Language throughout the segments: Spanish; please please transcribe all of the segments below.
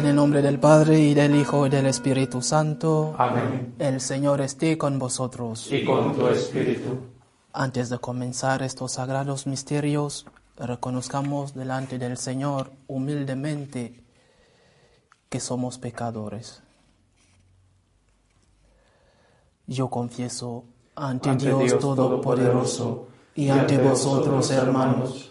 En el nombre del Padre y del Hijo y del Espíritu Santo. Amén. El Señor esté con vosotros. Y con tu espíritu. Antes de comenzar estos sagrados misterios, reconozcamos delante del Señor humildemente que somos pecadores. Yo confieso ante, Ante Dios, Dios Todopoderoso y ante vosotros, hermanos,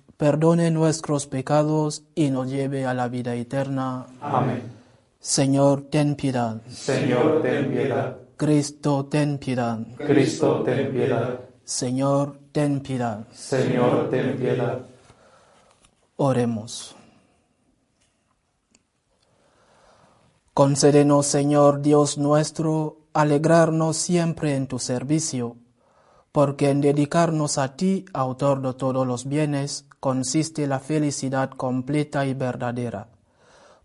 perdone nuestros pecados y nos lleve a la vida eterna. Amén. Señor, ten piedad. Señor, ten piedad. Cristo, ten piedad. Cristo, ten piedad. Señor, ten piedad. Señor, ten piedad. Oremos. Concédenos, Señor Dios nuestro, alegrarnos siempre en tu servicio, porque en dedicarnos a ti, autor de todos los bienes, consiste la felicidad completa y verdadera.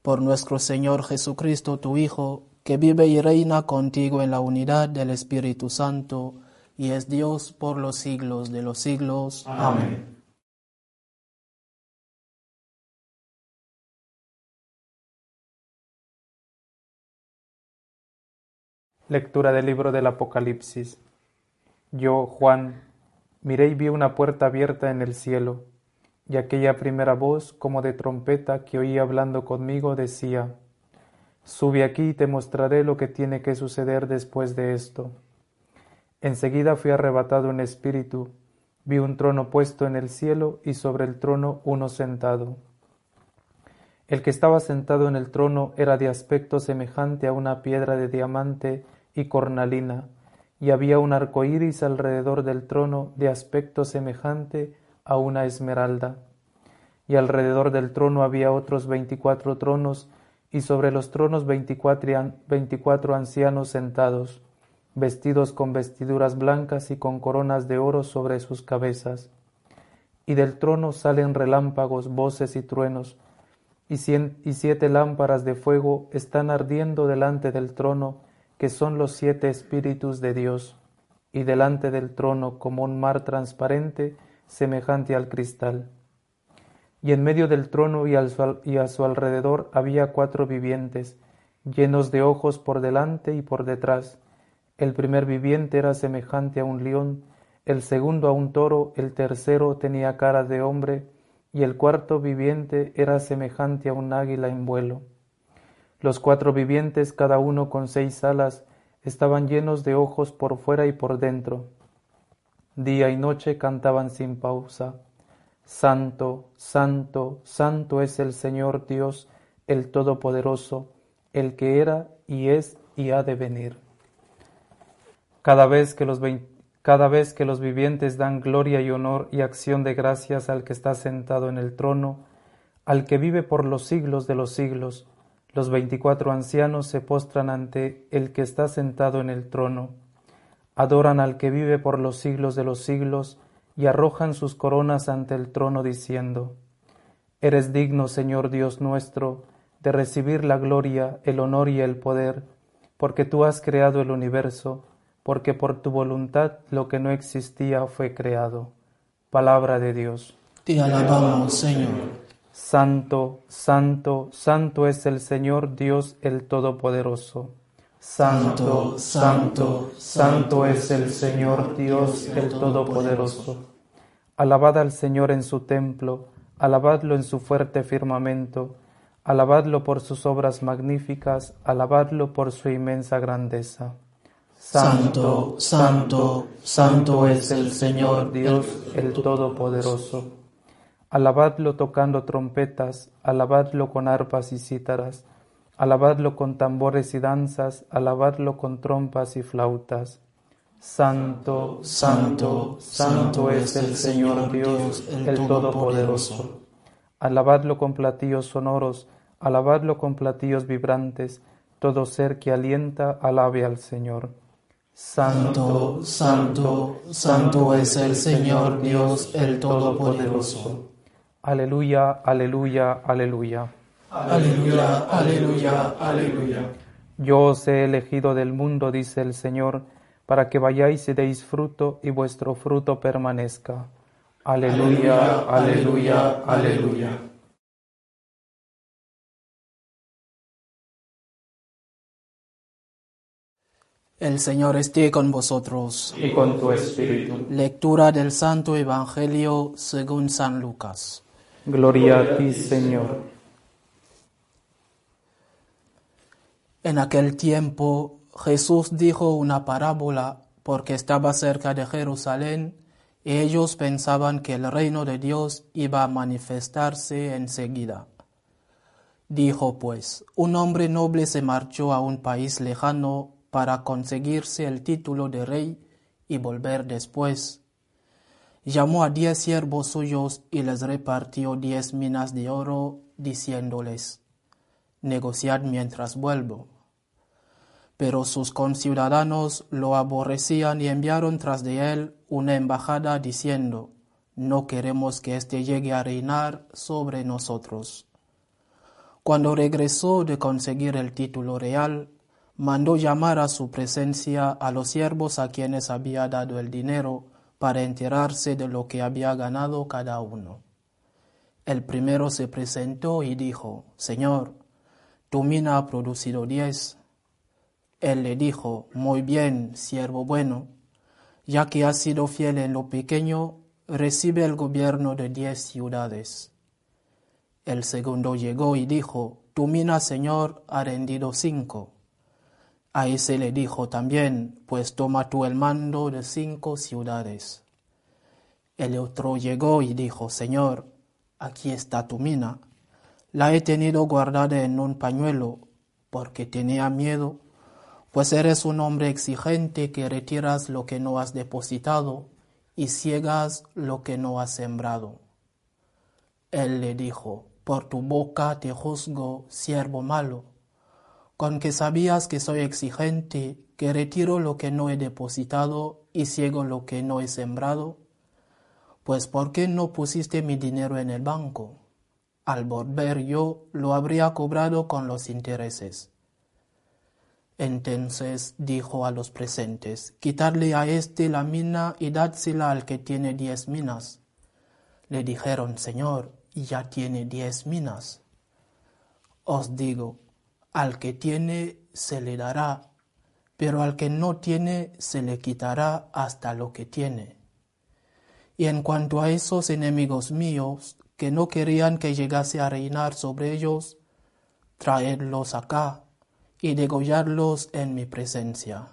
Por nuestro Señor Jesucristo, tu Hijo, que vive y reina contigo en la unidad del Espíritu Santo, y es Dios por los siglos de los siglos. Amén. Lectura del libro del Apocalipsis. Yo, Juan, miré y vi una puerta abierta en el cielo, y aquella primera voz, como de trompeta, que oí hablando conmigo, decía, Sube aquí y te mostraré lo que tiene que suceder después de esto. Enseguida fui arrebatado en espíritu, vi un trono puesto en el cielo y sobre el trono uno sentado. El que estaba sentado en el trono era de aspecto semejante a una piedra de diamante y cornalina, y había un arco iris alrededor del trono de aspecto semejante a una esmeralda. Y alrededor del trono había otros veinticuatro tronos, y sobre los tronos veinticuatro ancianos sentados, vestidos con vestiduras blancas y con coronas de oro sobre sus cabezas. Y del trono salen relámpagos, voces y truenos, y siete lámparas de fuego están ardiendo delante del trono, que son los siete espíritus de Dios, y delante del trono como un mar transparente, semejante al cristal. Y en medio del trono y, a su alrededor había cuatro vivientes, llenos de ojos por delante y por detrás. El primer viviente era semejante a un león, el segundo a un toro, el tercero tenía cara de hombre, y el cuarto viviente era semejante a un águila en vuelo. Los cuatro vivientes, cada uno con seis alas, estaban llenos de ojos por fuera y por dentro. Día y noche cantaban sin pausa. Santo, santo, santo es el Señor Dios, el Todopoderoso, el que era y es y ha de venir. Cada vez que los, cada vez que los vivientes dan gloria y honor y acción de gracias al que está sentado en el trono, al que vive por los siglos de los siglos, los veinticuatro ancianos se postran ante el que está sentado en el trono, adoran al que vive por los siglos de los siglos y arrojan sus coronas ante el trono diciendo, Eres digno, Señor Dios nuestro, de recibir la gloria, el honor y el poder, porque tú has creado el universo, porque por tu voluntad lo que no existía fue creado. Palabra de Dios. Te alabamos, Señor. Santo, santo, santo es el Señor Dios el Todopoderoso. Santo, santo, santo es el Señor Dios el Todopoderoso. Alabad al Señor en su templo, alabadlo en su fuerte firmamento, alabadlo por sus obras magníficas, alabadlo por su inmensa grandeza. Santo, santo, santo es el Señor Dios el Todopoderoso. Alabadlo tocando trompetas, alabadlo con arpas y cítaras, alabadlo con tambores y danzas, alabadlo con trompas y flautas. Santo, santo, santo es el Señor Dios, el Todopoderoso. Alabadlo con platillos sonoros, alabadlo con platillos vibrantes, todo ser que alienta, alabe al Señor. Santo, santo, santo es el Señor Dios el Todopoderoso. Aleluya, aleluya, aleluya. Aleluya, aleluya, aleluya. Yo os he elegido del mundo, dice el Señor, para que vayáis y deis fruto y vuestro fruto permanezca. Aleluya, aleluya, aleluya. El Señor esté con vosotros. Y con tu espíritu. Lectura del Santo Evangelio según San Lucas. Gloria a ti, Señor. En aquel tiempo Jesús dijo una parábola porque estaba cerca de Jerusalén y ellos pensaban que el reino de Dios iba a manifestarse enseguida. Dijo pues, un hombre noble se marchó a un país lejano para conseguirse el título de rey y volver después. Llamó a diez siervos suyos y les repartió diez minas de oro, diciéndoles, negociad mientras vuelvo. Pero sus conciudadanos lo aborrecían y enviaron tras de él una embajada diciendo, no queremos que éste llegue a reinar sobre nosotros. Cuando regresó de conseguir el título real, mandó llamar a su presencia a los siervos a quienes había dado el dinero para enterarse de lo que había ganado cada uno. El primero se presentó y dijo, Señor, tu mina ha producido diez. Él le dijo, Muy bien, siervo bueno, ya que has sido fiel en lo pequeño, recibe el gobierno de diez ciudades. El segundo llegó y dijo, Tu mina, Señor, ha rendido cinco. A ese le dijo también, pues toma tú el mando de cinco ciudades. El otro llegó y dijo, Señor, aquí está tu mina. La he tenido guardada en un pañuelo, porque tenía miedo, pues eres un hombre exigente que retiras lo que no has depositado y ciegas lo que no has sembrado. Él le dijo, por tu boca te juzgo, siervo malo con que sabías que soy exigente, que retiro lo que no he depositado y ciego lo que no he sembrado? Pues ¿por qué no pusiste mi dinero en el banco? Al volver yo lo habría cobrado con los intereses. Entonces dijo a los presentes, Quitadle a éste la mina y dádsela al que tiene diez minas. Le dijeron, Señor, ya tiene diez minas. Os digo, al que tiene se le dará, pero al que no tiene se le quitará hasta lo que tiene. Y en cuanto a esos enemigos míos, que no querían que llegase a reinar sobre ellos, traedlos acá y degollarlos en mi presencia.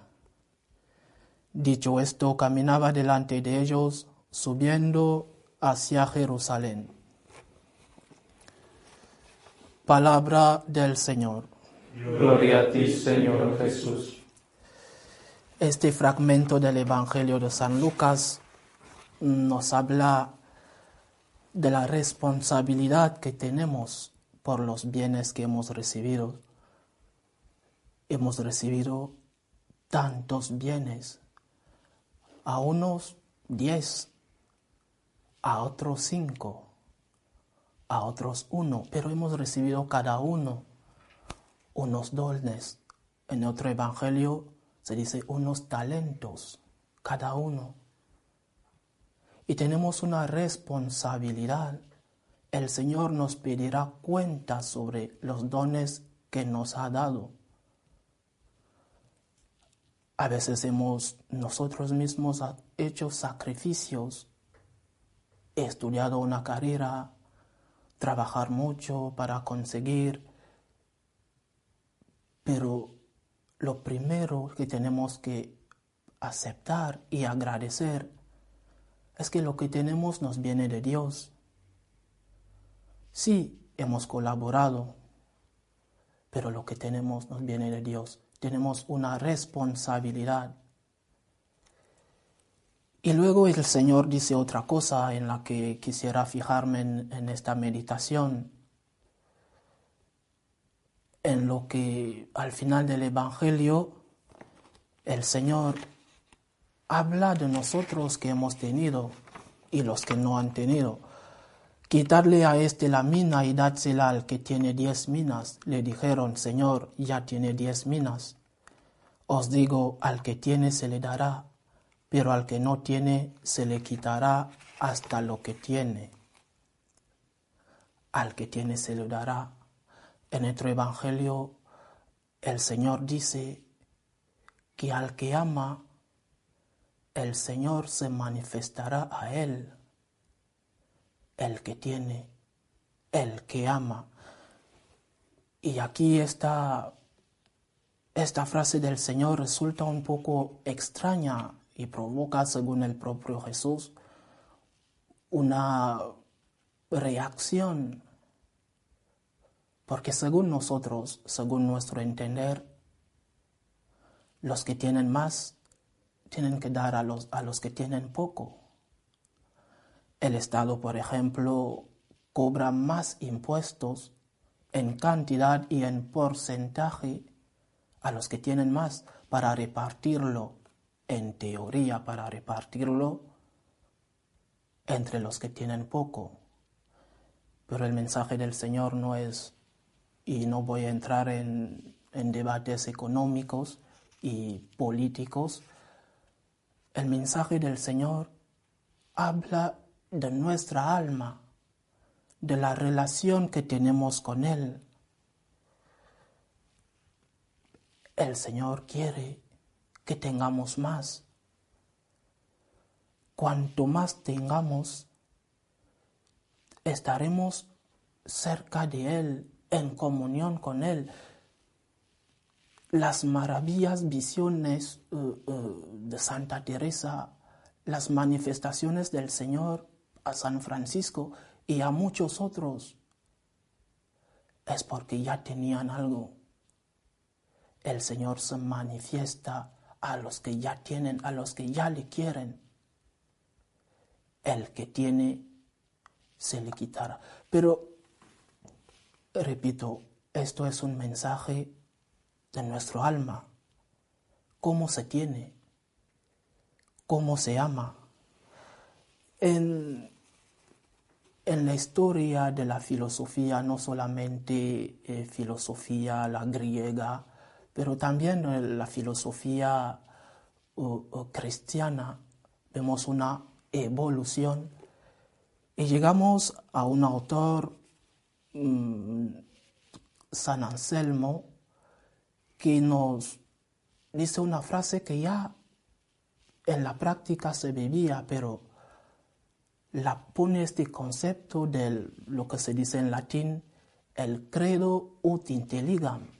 Dicho esto, caminaba delante de ellos, subiendo hacia Jerusalén. Palabra del Señor. Gloria a ti, Señor Jesús. Este fragmento del Evangelio de San Lucas nos habla de la responsabilidad que tenemos por los bienes que hemos recibido. Hemos recibido tantos bienes, a unos diez, a otros cinco, a otros uno, pero hemos recibido cada uno unos dones. En otro evangelio se dice unos talentos, cada uno. Y tenemos una responsabilidad. El Señor nos pedirá cuenta sobre los dones que nos ha dado. A veces hemos nosotros mismos hecho sacrificios, estudiado una carrera, trabajar mucho para conseguir pero lo primero que tenemos que aceptar y agradecer es que lo que tenemos nos viene de Dios. Sí, hemos colaborado, pero lo que tenemos nos viene de Dios. Tenemos una responsabilidad. Y luego el Señor dice otra cosa en la que quisiera fijarme en, en esta meditación en lo que al final del Evangelio el Señor habla de nosotros que hemos tenido y los que no han tenido. Quitarle a este la mina y dársela al que tiene diez minas. Le dijeron, Señor, ya tiene diez minas. Os digo, al que tiene se le dará, pero al que no tiene se le quitará hasta lo que tiene. Al que tiene se le dará. En nuestro Evangelio el Señor dice que al que ama, el Señor se manifestará a él. El que tiene, el que ama. Y aquí esta, esta frase del Señor resulta un poco extraña y provoca, según el propio Jesús, una reacción. Porque según nosotros, según nuestro entender, los que tienen más tienen que dar a los, a los que tienen poco. El Estado, por ejemplo, cobra más impuestos en cantidad y en porcentaje a los que tienen más para repartirlo, en teoría, para repartirlo entre los que tienen poco. Pero el mensaje del Señor no es, y no voy a entrar en, en debates económicos y políticos, el mensaje del Señor habla de nuestra alma, de la relación que tenemos con Él. El Señor quiere que tengamos más. Cuanto más tengamos, estaremos cerca de Él, en comunión con Él. Las maravillas, visiones uh, uh, de Santa Teresa, las manifestaciones del Señor a San Francisco y a muchos otros, es porque ya tenían algo. El Señor se manifiesta a los que ya tienen, a los que ya le quieren. El que tiene se le quitará. Pero, repito, esto es un mensaje de nuestro alma. ¿Cómo se tiene? ¿Cómo se ama? En, en la historia de la filosofía, no solamente eh, filosofía la griega, pero también en la filosofía cristiana, vemos una evolución. Y llegamos a un autor, mm, San Anselmo, que nos dice una frase que ya en la práctica se vivía, pero la pone este concepto de lo que se dice en latín, el credo ut intelligam,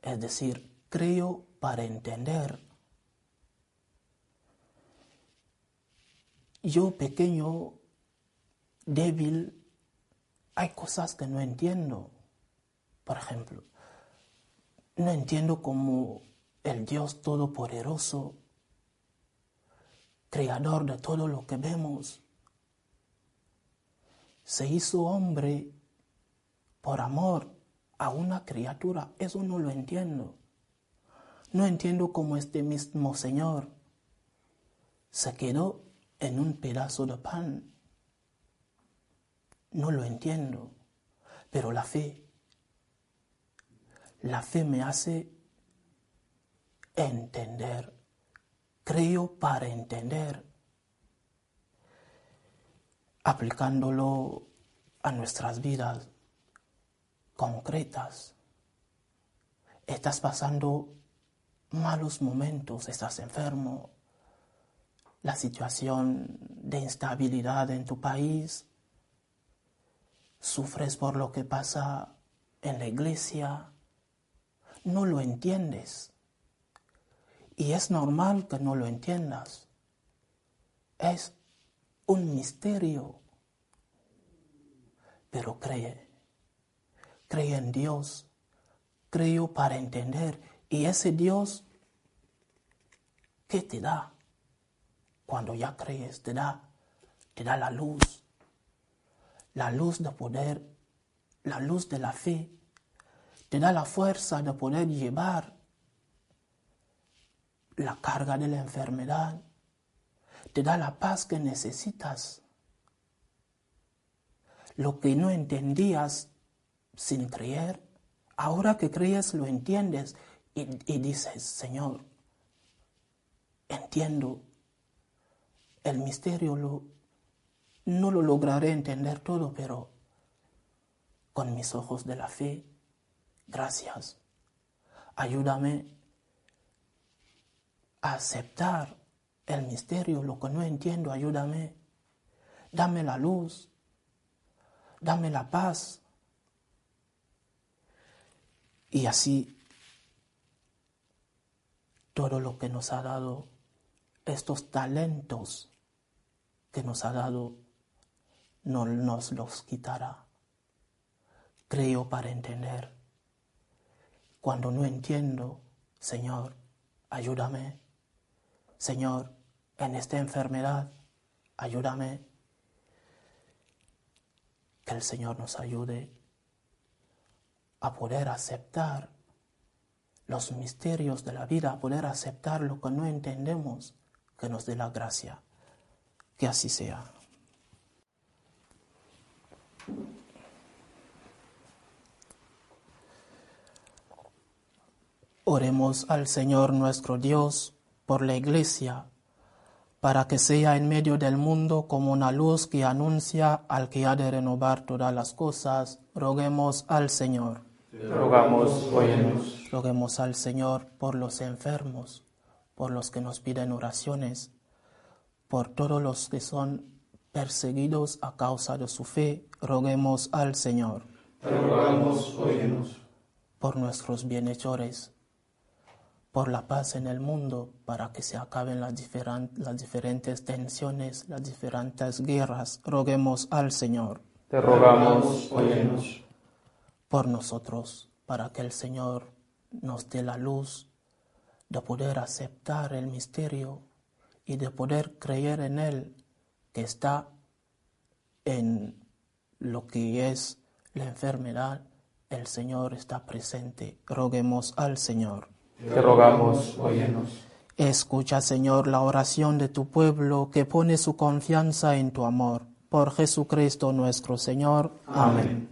es decir, creo para entender. Yo pequeño débil, hay cosas que no entiendo. Por ejemplo, no entiendo cómo el Dios Todopoderoso, creador de todo lo que vemos, se hizo hombre por amor a una criatura. Eso no lo entiendo. No entiendo cómo este mismo Señor se quedó en un pedazo de pan no lo entiendo, pero la fe, la fe me hace entender, creo para entender, aplicándolo a nuestras vidas concretas. Estás pasando malos momentos, estás enfermo, la situación de instabilidad en tu país, sufres por lo que pasa en la iglesia, no lo entiendes. Y es normal que no lo entiendas. Es un misterio. Pero cree, cree en Dios, creo para entender. Y ese Dios, ¿qué te da? Cuando ya crees, te da, te da la luz, la luz de poder, la luz de la fe, te da la fuerza de poder llevar la carga de la enfermedad, te da la paz que necesitas. Lo que no entendías sin creer, ahora que crees lo entiendes y, dices, Señor, entiendo el misterio, no lo lograré entender todo, pero con mis ojos de la fe, gracias. Ayúdame a aceptar el misterio, lo que no entiendo, ayúdame. Dame la luz, dame la paz. Y así todo lo que nos ha dado, estos talentos que nos ha dado, no nos los quitará. Creo para entender. Cuando no entiendo, Señor, ayúdame. Señor, en esta enfermedad, ayúdame. Que el Señor nos ayude a poder aceptar los misterios de la vida, a poder aceptar lo que no entendemos, que nos dé la gracia. Que así sea. Oremos al Señor nuestro Dios por la Iglesia, para que sea en medio del mundo como una luz que anuncia al que ha de renovar todas las cosas. Roguemos al Señor. Rogamos, óyenos. Roguemos al Señor por los enfermos, por los que nos piden oraciones, por todos los que son perseguidos a causa de su fe, roguemos al Señor. rogamos, óyenos. Por nuestros bienhechores, por la paz en el mundo, para que se acaben las, las diferentes tensiones, las diferentes guerras, roguemos al Señor. Te rogamos, óyenos. Por nosotros, para que el Señor nos dé la luz de poder aceptar el misterio y de poder creer en Él que está en lo que es la enfermedad, el Señor está presente. Roguemos al Señor. Te rogamos, óyenos. Escucha, Señor, la oración de tu pueblo que pone su confianza en tu amor. Por Jesucristo nuestro Señor. Amén.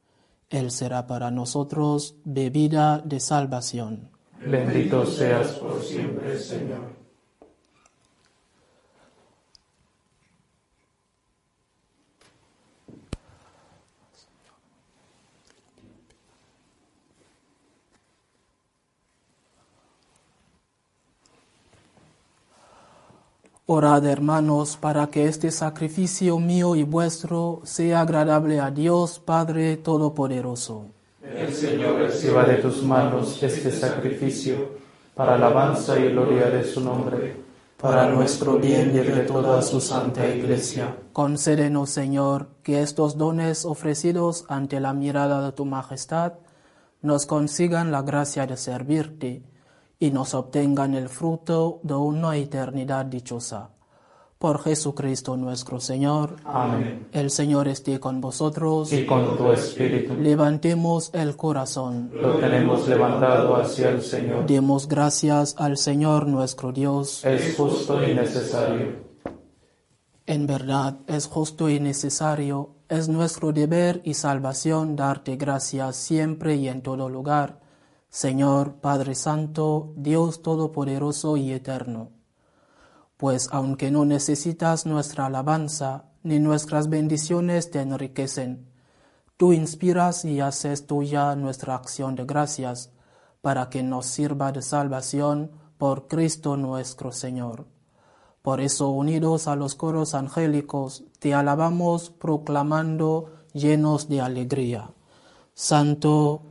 Él será para nosotros bebida de salvación. Bendito seas por siempre, Señor. Orad, hermanos, para que este sacrificio mío y vuestro sea agradable a Dios Padre Todopoderoso. El Señor reciba de tus manos este sacrificio para alabanza y gloria de su nombre, para nuestro bien y de toda su santa Iglesia. Concédenos, Señor, que estos dones ofrecidos ante la mirada de tu majestad nos consigan la gracia de servirte y nos obtengan el fruto de una eternidad dichosa. Por Jesucristo nuestro Señor. Amén. El Señor esté con vosotros. Y con tu espíritu. Levantemos el corazón. Lo tenemos levantado hacia el Señor. Demos gracias al Señor nuestro Dios. Es justo y necesario. En verdad es justo y necesario, es nuestro deber y salvación darte gracias siempre y en todo lugar, Señor Padre Santo, Dios Todopoderoso y Eterno. Pues aunque no necesitas nuestra alabanza, ni nuestras bendiciones te enriquecen, tú inspiras y haces tuya nuestra acción de gracias, para que nos sirva de salvación por Cristo nuestro Señor. Por eso, unidos a los coros angélicos, te alabamos proclamando llenos de alegría. Santo,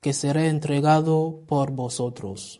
que será entregado por vosotros.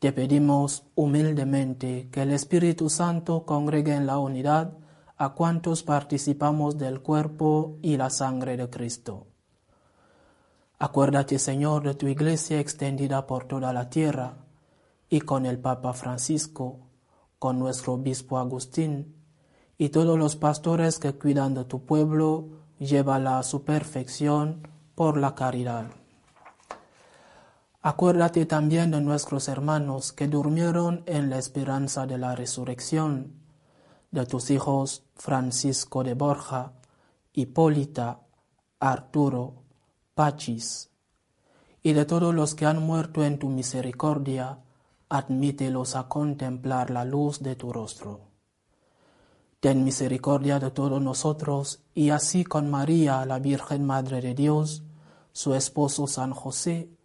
Te pedimos humildemente que el Espíritu Santo congregue en la unidad a cuantos participamos del cuerpo y la sangre de Cristo. Acuérdate, Señor, de tu iglesia extendida por toda la tierra, y con el Papa Francisco, con nuestro obispo Agustín, y todos los pastores que cuidan de tu pueblo, llévala a su perfección por la caridad. Acuérdate también de nuestros hermanos que durmieron en la esperanza de la resurrección, de tus hijos Francisco de Borja, Hipólita, Arturo, Pachis, y de todos los que han muerto en tu misericordia, admítelos a contemplar la luz de tu rostro. Ten misericordia de todos nosotros, y así con María, la Virgen Madre de Dios, su esposo San José,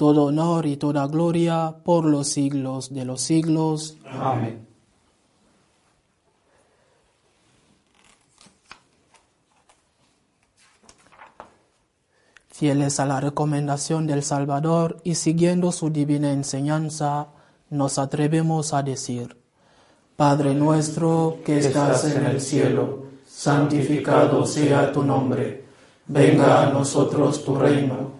todo honor y toda gloria por los siglos de los siglos. Amén. Fieles a la recomendación del Salvador y siguiendo su divina enseñanza, nos atrevemos a decir, Padre nuestro que estás en el cielo, santificado sea tu nombre, venga a nosotros tu reino,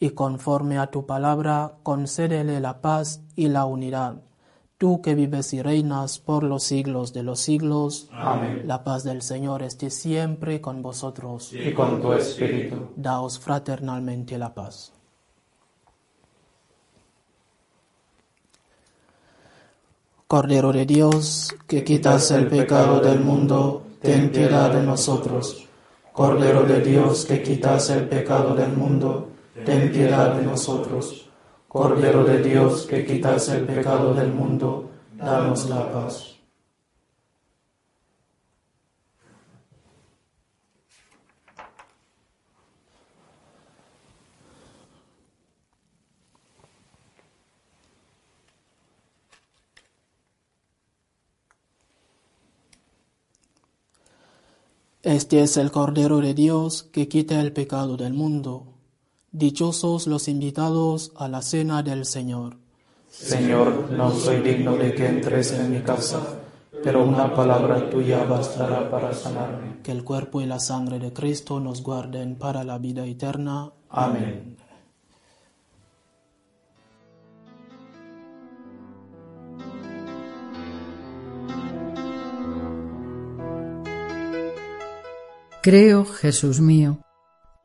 y conforme a tu palabra, concédele la paz y la unidad. Tú que vives y reinas por los siglos de los siglos, Amén. la paz del Señor esté siempre con vosotros. Y con tu espíritu. Daos fraternalmente la paz. Cordero de Dios, que quitas el pecado del mundo, ten piedad de nosotros. Cordero de Dios, que quitas el pecado del mundo, ten piedad de nosotros. Cordero de Dios, que quitas el pecado del mundo, danos la paz. Este es el Cordero de Dios que quita el pecado del mundo. Dichosos los invitados a la cena del Señor. Señor, no soy digno de que entres en mi casa, pero una palabra tuya bastará para sanarme. Que el cuerpo y la sangre de Cristo nos guarden para la vida eterna. Amén. Creo, Jesús mío,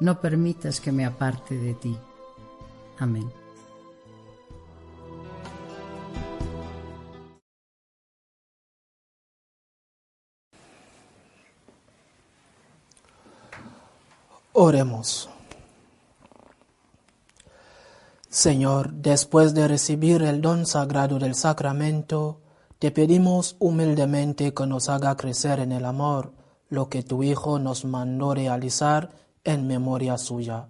no permitas que me aparte de ti. Amén. Oremos. Señor, después de recibir el don sagrado del sacramento, te pedimos humildemente que nos haga crecer en el amor lo que tu Hijo nos mandó realizar en memoria suya.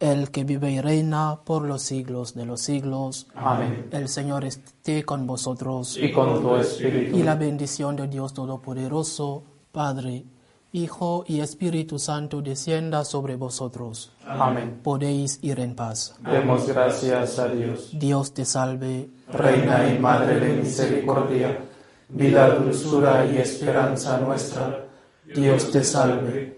El que vive y reina por los siglos de los siglos. Amén. El Señor esté con vosotros. Y con tu espíritu. Y la bendición de Dios Todopoderoso, Padre, Hijo y Espíritu Santo descienda sobre vosotros. Amén. Podéis ir en paz. Demos gracias a Dios. Dios te salve, Reina y Madre de Misericordia, vida, dulzura y esperanza nuestra. Dios te salve.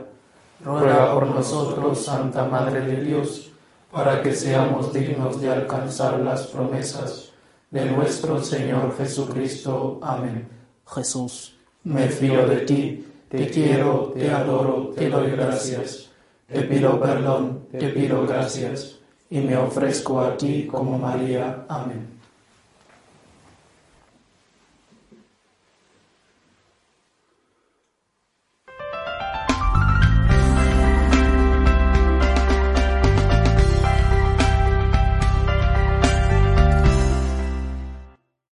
Ruega por nosotros, Santa Madre de Dios, para que seamos dignos de alcanzar las promesas de nuestro Señor Jesucristo. Amén. Jesús, me fío de ti, te quiero, te adoro, te doy gracias, te pido perdón, te pido gracias, y me ofrezco a ti como María. Amén.